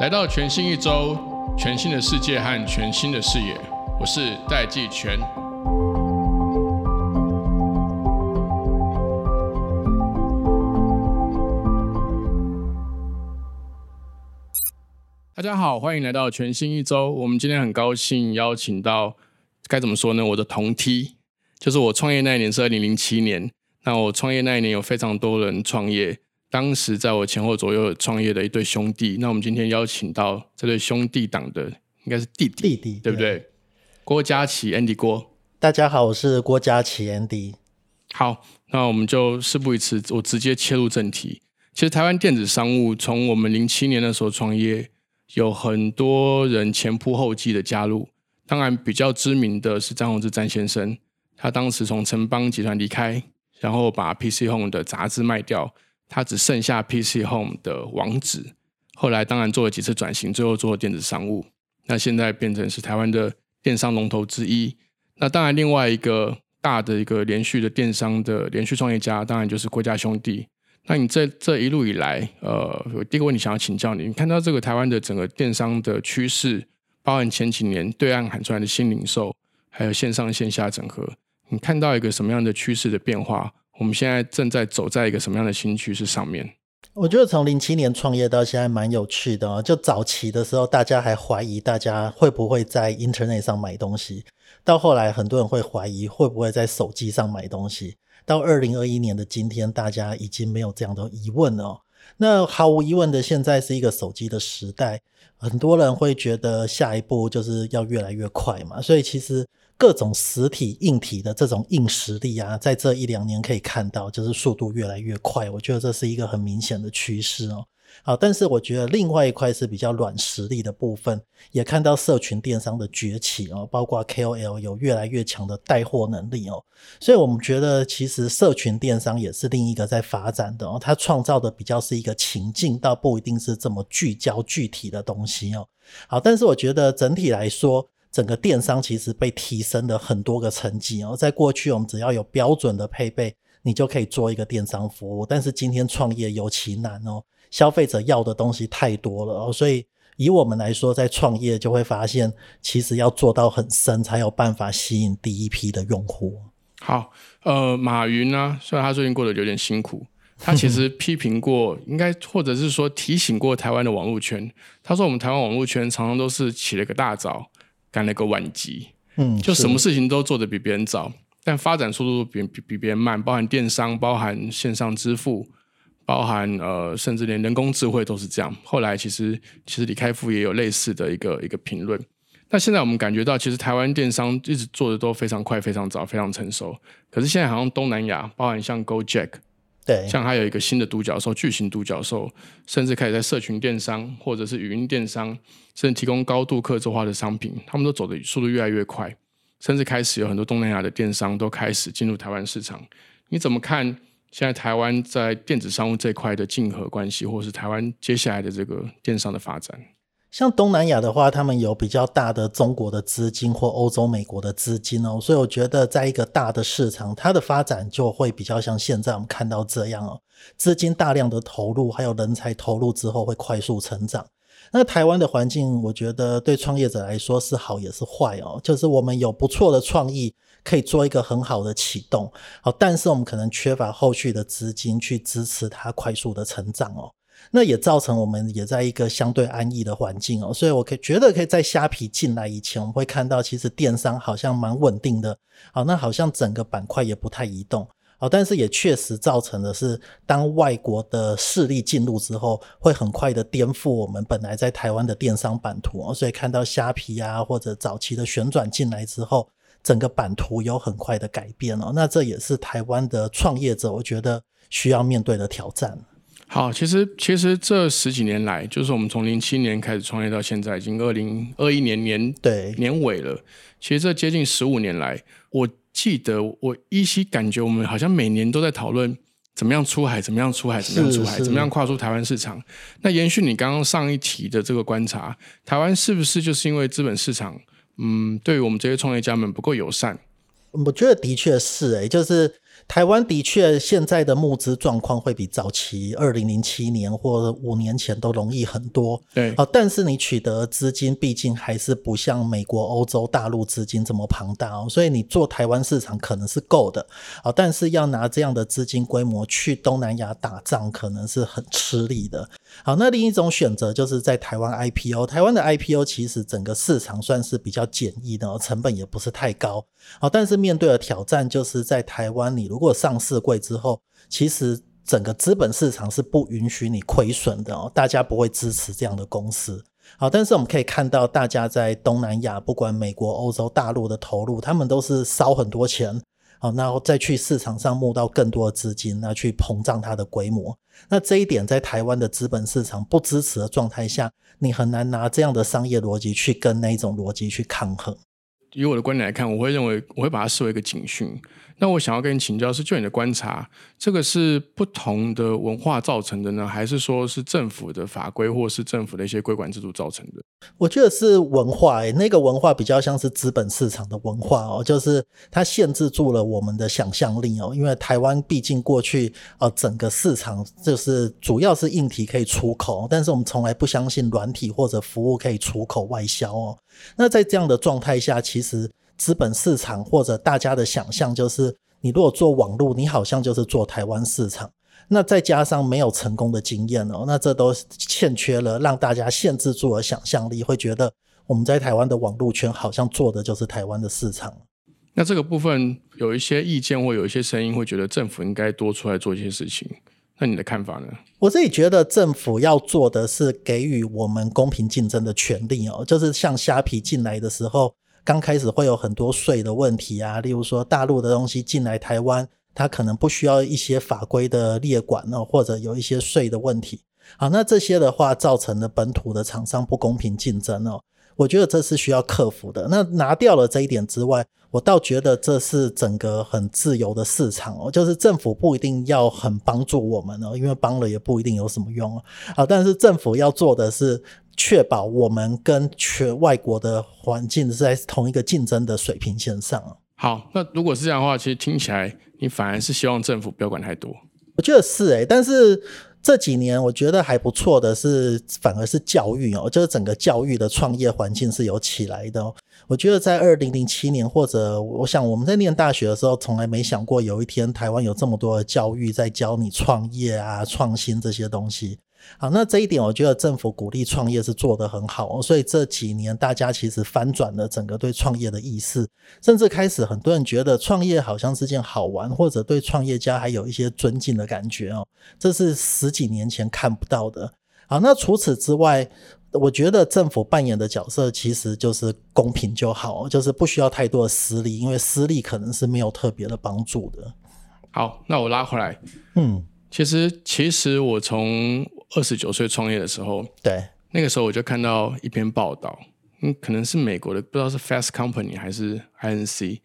来到全新一周，全新的世界和全新的视野，我是戴季全。大家好，欢迎来到全新一周。我们今天很高兴邀请到，该怎么说呢？我的同梯，就是我创业那一年是二零零七年。那我创业那一年有非常多人创业，当时在我前后左右创业的一对兄弟。那我们今天邀请到这对兄弟党的，应该是弟弟，弟弟对不对？郭佳琪，Andy 郭。大家好，我是郭佳琪，Andy。好，那我们就事不宜迟，我直接切入正题。其实台湾电子商务从我们零七年的时候创业，有很多人前仆后继的加入。当然，比较知名的是张宏志张先生，他当时从城邦集团离开。然后把 PC Home 的杂志卖掉，他只剩下 PC Home 的网址。后来当然做了几次转型，最后做了电子商务。那现在变成是台湾的电商龙头之一。那当然另外一个大的一个连续的电商的连续创业家，当然就是郭家兄弟。那你这这一路以来，呃，第一个问题想要请教你，你看到这个台湾的整个电商的趋势，包含前几年对岸喊出来的新零售，还有线上线下整合。你看到一个什么样的趋势的变化？我们现在正在走在一个什么样的新趋势上面？我觉得从零七年创业到现在蛮有趣的哦。就早期的时候，大家还怀疑大家会不会在 Internet 上买东西，到后来很多人会怀疑会不会在手机上买东西。到二零二一年的今天，大家已经没有这样的疑问了。那毫无疑问的，现在是一个手机的时代，很多人会觉得下一步就是要越来越快嘛。所以其实。各种实体硬体的这种硬实力啊，在这一两年可以看到，就是速度越来越快。我觉得这是一个很明显的趋势哦。好，但是我觉得另外一块是比较软实力的部分，也看到社群电商的崛起哦，包括 KOL 有越来越强的带货能力哦。所以我们觉得其实社群电商也是另一个在发展的哦。它创造的比较是一个情境，倒不一定是这么聚焦具体的东西哦。好，但是我觉得整体来说。整个电商其实被提升了很多个层级哦，在过去我们只要有标准的配备，你就可以做一个电商服务。但是今天创业尤其难哦，消费者要的东西太多了哦，所以以我们来说，在创业就会发现，其实要做到很深，才有办法吸引第一批的用户。好，呃，马云呢，虽然他最近过得有点辛苦，他其实批评过，应该或者是说提醒过台湾的网络圈。他说，我们台湾网络圈常常都是起了个大早。干了个晚集，嗯，就什么事情都做得比别人早，但发展速度比比比别人慢，包含电商，包含线上支付，包含呃，甚至连人工智慧都是这样。后来其实其实李开复也有类似的一个一个评论。那现在我们感觉到，其实台湾电商一直做的都非常快、非常早、非常成熟。可是现在好像东南亚，包含像 GoJack。对，像还有一个新的独角兽，巨型独角兽，甚至开始在社群电商或者是语音电商，甚至提供高度客制化的商品，他们都走的速度越来越快，甚至开始有很多东南亚的电商都开始进入台湾市场。你怎么看现在台湾在电子商务这块的竞合关系，或是台湾接下来的这个电商的发展？像东南亚的话，他们有比较大的中国的资金或欧洲、美国的资金哦，所以我觉得在一个大的市场，它的发展就会比较像现在我们看到这样哦，资金大量的投入，还有人才投入之后会快速成长。那台湾的环境，我觉得对创业者来说是好也是坏哦，就是我们有不错的创意，可以做一个很好的启动，好，但是我们可能缺乏后续的资金去支持它快速的成长哦。那也造成我们也在一个相对安逸的环境哦，所以我可以觉得可以在虾皮进来以前，我们会看到其实电商好像蛮稳定的，好，那好像整个板块也不太移动，好，但是也确实造成的是，当外国的势力进入之后，会很快的颠覆我们本来在台湾的电商版图哦，所以看到虾皮啊或者早期的旋转进来之后，整个版图有很快的改变哦，那这也是台湾的创业者我觉得需要面对的挑战。好，其实其实这十几年来，就是我们从零七年开始创业到现在，已经二零二一年年对年尾了。其实这接近十五年来，我记得我依稀感觉我们好像每年都在讨论怎么样出海，怎么样出海，怎么样出海，怎么样跨出台湾市场。那延续你刚刚上一题的这个观察，台湾是不是就是因为资本市场，嗯，对于我们这些创业家们不够友善？我觉得的确是，诶，就是台湾的确现在的募资状况会比早期二零零七年或五年前都容易很多。对，啊，但是你取得资金毕竟还是不像美国、欧洲大陆资金这么庞大哦，所以你做台湾市场可能是够的。啊，但是要拿这样的资金规模去东南亚打仗，可能是很吃力的。好，那另一种选择就是在台湾 IPO。台湾的 IPO 其实整个市场算是比较简易的，成本也不是太高。好，但是面对的挑战就是在台湾，你如果上市贵之后，其实整个资本市场是不允许你亏损的哦，大家不会支持这样的公司。好，但是我们可以看到，大家在东南亚，不管美国、欧洲大陆的投入，他们都是烧很多钱。好，然后再去市场上募到更多的资金，那去膨胀它的规模。那这一点在台湾的资本市场不支持的状态下，你很难拿这样的商业逻辑去跟那一种逻辑去抗衡。以我的观点来看，我会认为我会把它视为一个警讯。那我想要跟你请教是，就你的观察，这个是不同的文化造成的呢，还是说是政府的法规或是政府的一些规管制度造成的？我觉得是文化，诶，那个文化比较像是资本市场的文化哦，就是它限制住了我们的想象力哦。因为台湾毕竟过去呃整个市场就是主要是硬体可以出口，但是我们从来不相信软体或者服务可以出口外销哦。那在这样的状态下，其实。资本市场或者大家的想象就是，你如果做网络，你好像就是做台湾市场。那再加上没有成功的经验哦，那这都欠缺了，让大家限制住了想象力，会觉得我们在台湾的网络圈好像做的就是台湾的市场。那这个部分有一些意见或有一些声音会觉得政府应该多出来做一些事情。那你的看法呢？我自己觉得政府要做的是给予我们公平竞争的权利哦，就是像虾皮进来的时候。刚开始会有很多税的问题啊，例如说大陆的东西进来台湾，它可能不需要一些法规的列管哦，或者有一些税的问题。好，那这些的话造成了本土的厂商不公平竞争哦，我觉得这是需要克服的。那拿掉了这一点之外，我倒觉得这是整个很自由的市场哦，就是政府不一定要很帮助我们哦，因为帮了也不一定有什么用啊。好，但是政府要做的是。确保我们跟全外国的环境是在同一个竞争的水平线上。好，那如果是这样的话，其实听起来你反而是希望政府不要管太多。我觉得是诶，但是这几年我觉得还不错的是，反而是教育哦，就是整个教育的创业环境是有起来的。我觉得在二零零七年，或者我想我们在念大学的时候，从来没想过有一天台湾有这么多的教育在教你创业啊、创新这些东西。好，那这一点我觉得政府鼓励创业是做得很好，所以这几年大家其实翻转了整个对创业的意识，甚至开始很多人觉得创业好像是件好玩，或者对创业家还有一些尊敬的感觉哦，这是十几年前看不到的。好，那除此之外，我觉得政府扮演的角色其实就是公平就好，就是不需要太多的私利，因为私利可能是没有特别的帮助的。好，那我拉回来，嗯，其实其实我从二十九岁创业的时候，对，那个时候我就看到一篇报道，嗯，可能是美国的，不知道是 Fast Company 还是 INC，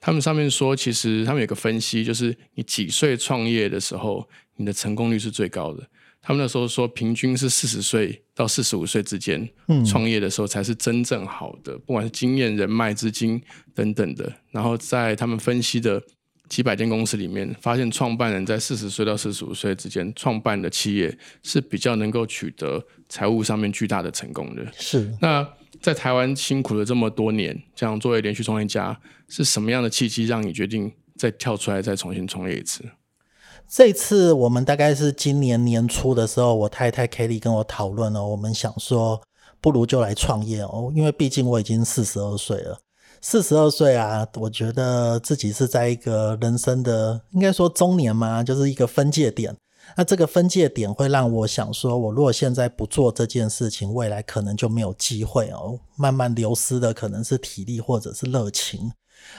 他们上面说，其实他们有个分析，就是你几岁创业的时候，你的成功率是最高的。他们那时候说，平均是四十岁到四十五岁之间，创业的时候才是真正好的，不管是经验、人脉、资金等等的。然后在他们分析的。几百间公司里面，发现创办人在四十岁到四十五岁之间创办的企业是比较能够取得财务上面巨大的成功的。是那在台湾辛苦了这么多年，这样作为连续创业家，是什么样的契机让你决定再跳出来再重新创业一次？这次我们大概是今年年初的时候，我太太 Kelly 跟我讨论了，我们想说不如就来创业哦，因为毕竟我已经四十二岁了。四十二岁啊，我觉得自己是在一个人生的，应该说中年嘛，就是一个分界点。那这个分界点会让我想说，我如果现在不做这件事情，未来可能就没有机会哦。慢慢流失的可能是体力或者是热情。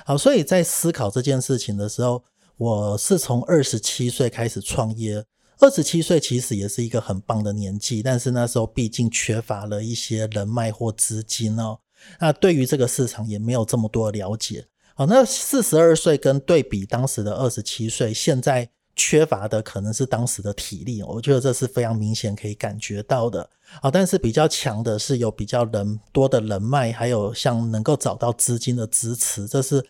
好，所以在思考这件事情的时候，我是从二十七岁开始创业。二十七岁其实也是一个很棒的年纪，但是那时候毕竟缺乏了一些人脉或资金哦。那对于这个市场也没有这么多了解。好，那四十二岁跟对比当时的二十七岁，现在缺乏的可能是当时的体力，我觉得这是非常明显可以感觉到的。好，但是比较强的是有比较人多的人脉，还有像能够找到资金的支持，这是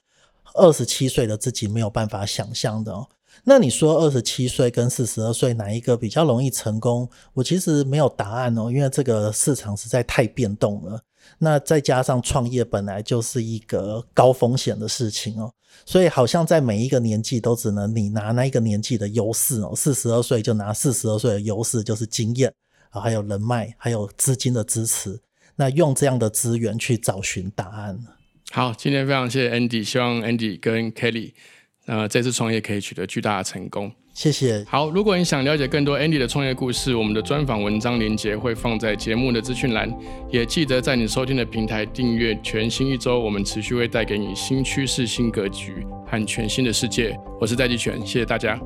二十七岁的自己没有办法想象的哦。那你说二十七岁跟四十二岁哪一个比较容易成功？我其实没有答案哦，因为这个市场实在太变动了。那再加上创业本来就是一个高风险的事情哦，所以好像在每一个年纪都只能你拿那一个年纪的优势哦。四十二岁就拿四十二岁的优势，就是经验啊，还有人脉，还有资金的支持。那用这样的资源去找寻答案。好，今天非常谢谢 Andy，希望 Andy 跟 Kelly。呃，这次创业可以取得巨大的成功。谢谢。好，如果你想了解更多 Andy 的创业故事，我们的专访文章连接会放在节目的资讯栏。也记得在你收听的平台订阅全新一周，我们持续会带给你新趋势、新格局和全新的世界。我是戴季全，谢谢大家。